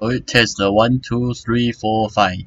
oh test the one two three four five.